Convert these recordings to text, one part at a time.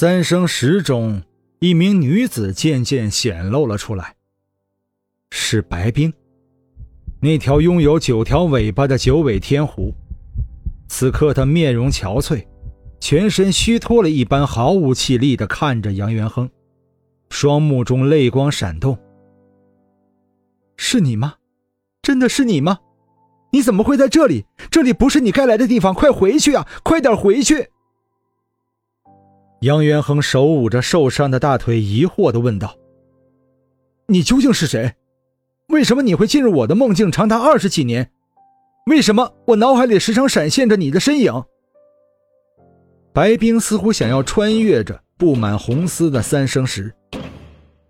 三生石中，一名女子渐渐显露了出来。是白冰，那条拥有九条尾巴的九尾天狐。此刻，她面容憔悴，全身虚脱了一般，毫无气力的看着杨元亨，双目中泪光闪动。是你吗？真的是你吗？你怎么会在这里？这里不是你该来的地方！快回去啊！快点回去！杨元亨手捂着受伤的大腿，疑惑地问道：“你究竟是谁？为什么你会进入我的梦境长达二十几年？为什么我脑海里时常闪现着你的身影？”白冰似乎想要穿越着布满红丝的三生石，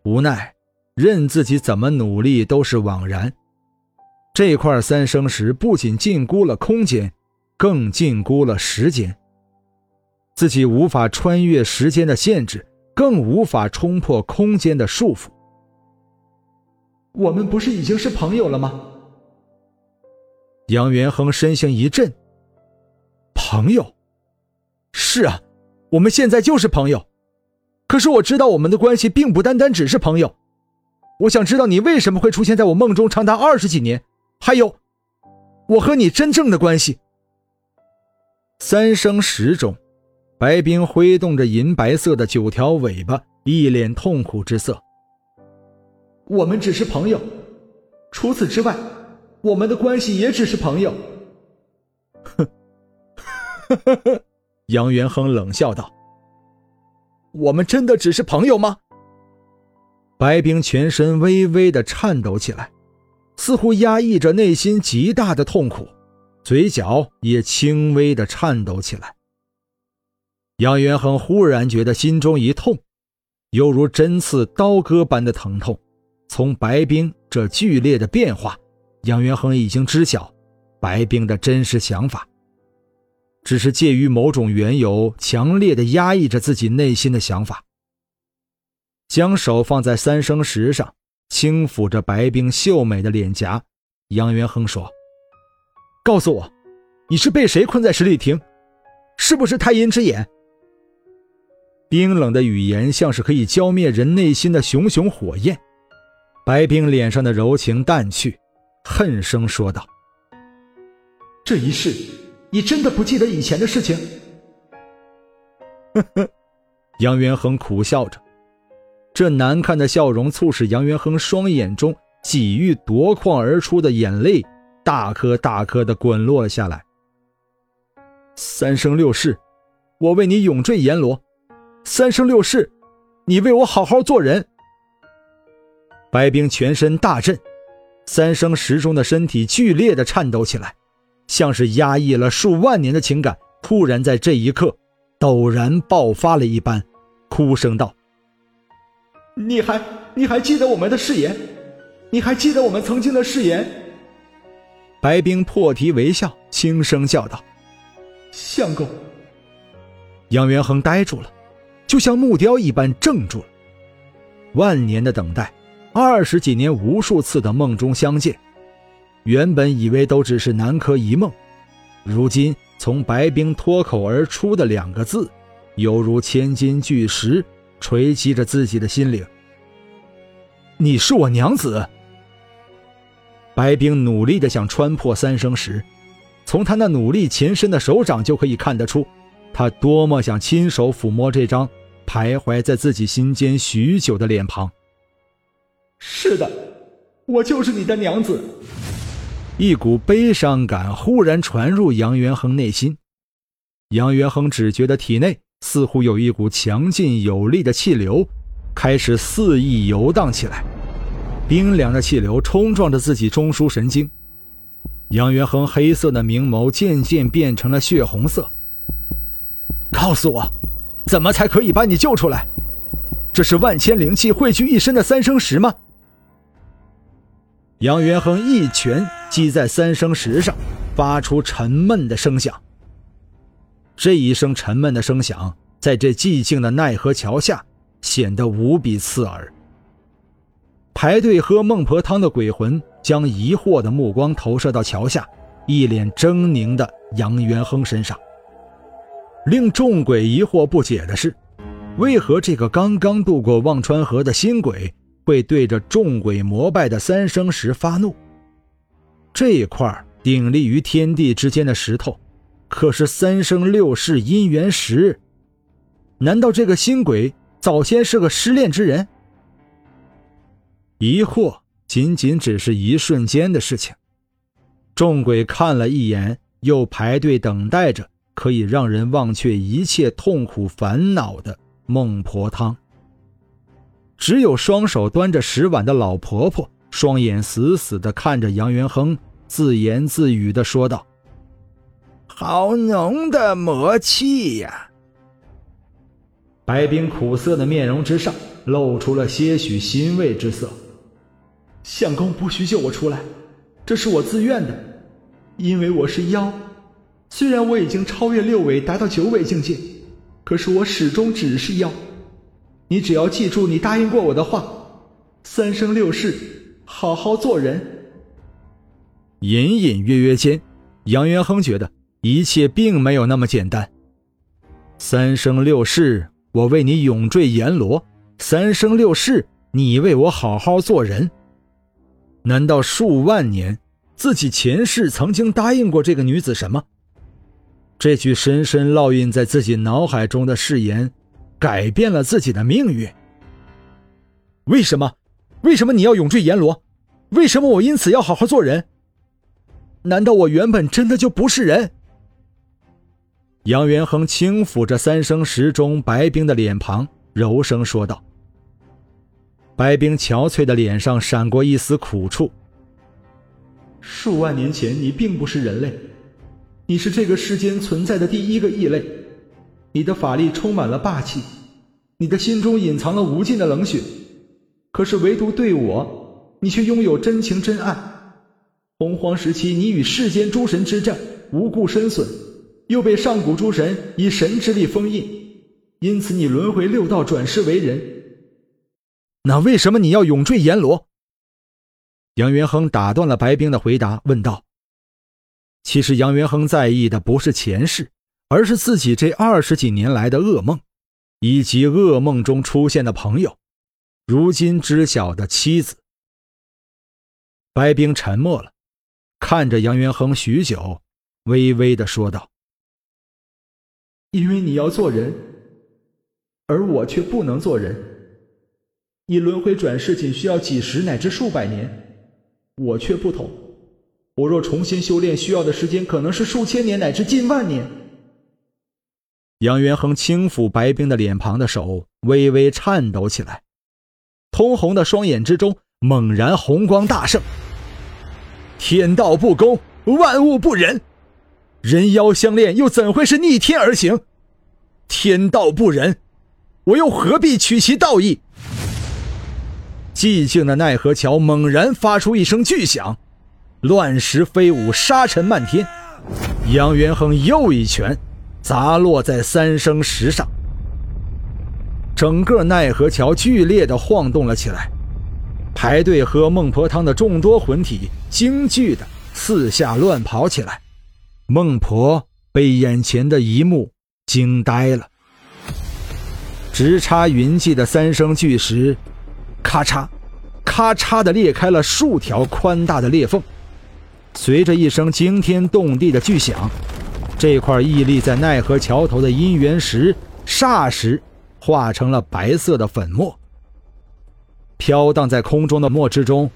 无奈，任自己怎么努力都是枉然。这块三生石不仅禁锢了空间，更禁锢了时间。自己无法穿越时间的限制，更无法冲破空间的束缚。我们不是已经是朋友了吗？杨元亨身形一震。朋友？是啊，我们现在就是朋友。可是我知道我们的关系并不单单只是朋友。我想知道你为什么会出现在我梦中长达二十几年，还有，我和你真正的关系。三生石中。白冰挥动着银白色的九条尾巴，一脸痛苦之色。我们只是朋友，除此之外，我们的关系也只是朋友。哼，杨元亨冷笑道：“我们真的只是朋友吗？”白冰全身微微的颤抖起来，似乎压抑着内心极大的痛苦，嘴角也轻微的颤抖起来。杨元亨忽然觉得心中一痛，犹如针刺刀割般的疼痛。从白冰这剧烈的变化，杨元亨已经知晓白冰的真实想法，只是介于某种缘由，强烈的压抑着自己内心的想法。将手放在三生石上，轻抚着白冰秀美的脸颊，杨元亨说：“告诉我，你是被谁困在十里亭？是不是太阴之眼？”冰冷的语言像是可以浇灭人内心的熊熊火焰。白冰脸上的柔情淡去，恨声说道：“这一世，你真的不记得以前的事情？”呵呵，杨元亨苦笑着，这难看的笑容促使杨元亨双眼中几欲夺眶而出的眼泪大颗大颗的滚落了下来。三生六世，我为你永坠阎罗。三生六世，你为我好好做人。白冰全身大震，三生石中的身体剧烈的颤抖起来，像是压抑了数万年的情感，突然在这一刻陡然爆发了一般，哭声道：“你还你还记得我们的誓言？你还记得我们曾经的誓言？”白冰破涕为笑，轻声叫道：“相公。”杨元亨呆住了。就像木雕一般怔住了，万年的等待，二十几年无数次的梦中相见，原本以为都只是南柯一梦，如今从白冰脱口而出的两个字，犹如千斤巨石锤击着自己的心灵。你是我娘子。白冰努力的想穿破三生石，从他那努力前伸的手掌就可以看得出，他多么想亲手抚摸这张。徘徊在自己心间许久的脸庞。是的，我就是你的娘子。一股悲伤感忽然传入杨元亨内心，杨元亨只觉得体内似乎有一股强劲有力的气流开始肆意游荡起来，冰凉的气流冲撞着自己中枢神经。杨元亨黑色的明眸渐渐变成了血红色。告诉我。怎么才可以把你救出来？这是万千灵气汇聚一身的三生石吗？杨元亨一拳击在三生石上，发出沉闷的声响。这一声沉闷的声响，在这寂静的奈何桥下显得无比刺耳。排队喝孟婆汤的鬼魂将疑惑的目光投射到桥下一脸狰狞的杨元亨身上。令众鬼疑惑不解的是，为何这个刚刚渡过忘川河的新鬼会对着众鬼膜拜的三生石发怒？这一块鼎立于天地之间的石头，可是三生六世姻缘石。难道这个新鬼早先是个失恋之人？疑惑仅仅只是一瞬间的事情。众鬼看了一眼，又排队等待着可以让人忘却一切痛苦烦恼的孟婆汤。只有双手端着石碗的老婆婆，双眼死死地看着杨元亨，自言自语地说道：“好浓的魔气呀！”白冰苦涩的面容之上露出了些许欣慰之色。相公不许救我出来，这是我自愿的，因为我是妖。虽然我已经超越六尾，达到九尾境界，可是我始终只是妖。你只要记住你答应过我的话，三生六世，好好做人。隐隐约约间，杨元亨觉得一切并没有那么简单。三生六世，我为你永坠阎罗；三生六世，你为我好好做人。难道数万年，自己前世曾经答应过这个女子什么？这句深深烙印在自己脑海中的誓言，改变了自己的命运。为什么？为什么你要永坠阎罗？为什么我因此要好好做人？难道我原本真的就不是人？杨元亨轻抚着三生石中白冰的脸庞，柔声说道。白冰憔悴的脸上闪过一丝苦楚。数万年前，你并不是人类，你是这个世间存在的第一个异类。你的法力充满了霸气，你的心中隐藏了无尽的冷血。可是，唯独对我，你却拥有真情真爱。洪荒时期，你与世间诸神之战，无故身损，又被上古诸神以神之力封印，因此你轮回六道，转世为人。那为什么你要永坠阎罗？杨元亨打断了白冰的回答，问道：“其实杨元亨在意的不是前世，而是自己这二十几年来的噩梦，以及噩梦中出现的朋友，如今知晓的妻子。”白冰沉默了，看着杨元亨许久，微微的说道：“因为你要做人，而我却不能做人。”你轮回转世仅需要几十乃至数百年，我却不同。我若重新修炼，需要的时间可能是数千年乃至近万年。杨元亨轻抚白冰的脸庞的手微微颤抖起来，通红的双眼之中猛然红光大盛。天道不公，万物不仁，人妖相恋又怎会是逆天而行？天道不仁，我又何必取其道义？寂静的奈何桥猛然发出一声巨响，乱石飞舞，沙尘漫天。杨元亨又一拳砸落在三生石上，整个奈何桥剧烈的晃动了起来。排队喝孟婆汤的众多魂体惊惧的四下乱跑起来。孟婆被眼前的一幕惊呆了，直插云际的三生巨石。咔嚓，咔嚓的裂开了数条宽大的裂缝。随着一声惊天动地的巨响，这块屹立在奈何桥头的姻缘石霎时化成了白色的粉末。飘荡在空中的墨汁中，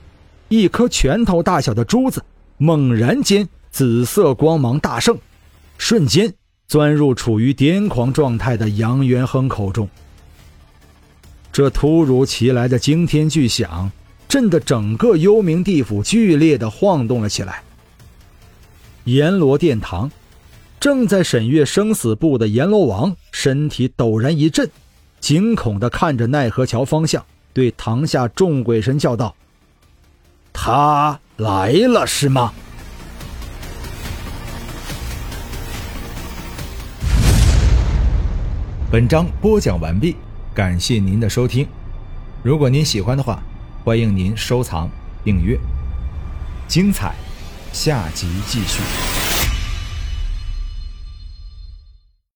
一颗拳头大小的珠子猛然间紫色光芒大盛，瞬间钻入处于癫狂状态的杨元亨口中。这突如其来的惊天巨响，震得整个幽冥地府剧烈的晃动了起来。阎罗殿堂，正在审阅生死簿的阎罗王身体陡然一震，惊恐地看着奈何桥方向，对堂下众鬼神叫道：“他来了是吗？”本章播讲完毕，感谢您的收听。如果您喜欢的话，欢迎您收藏、订阅。精彩，下集继续。